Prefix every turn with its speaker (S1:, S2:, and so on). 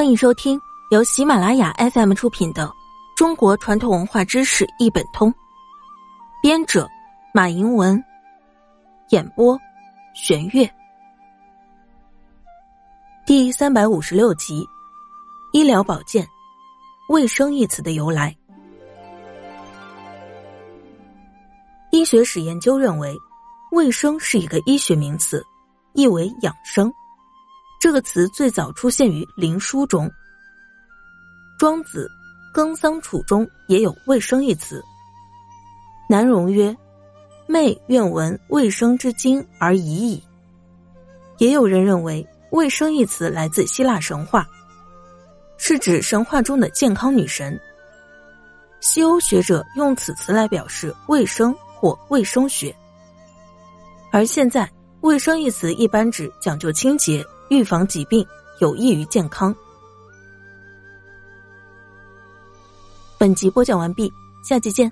S1: 欢迎收听由喜马拉雅 FM 出品的《中国传统文化知识一本通》，编者马迎文，演播玄月。第三百五十六集：医疗保健，卫生一词的由来。医学史研究认为，卫生是一个医学名词，意为养生。这个词最早出现于灵书中，《庄子·耕桑楚》中也有“卫生”一词。南荣曰：“妹愿闻卫生之精而已矣。”也有人认为“卫生”一词来自希腊神话，是指神话中的健康女神。西欧学者用此词来表示卫生或卫生学，而现在“卫生”一词一般指讲究清洁。预防疾病有益于健康。本集播讲完毕，下集见。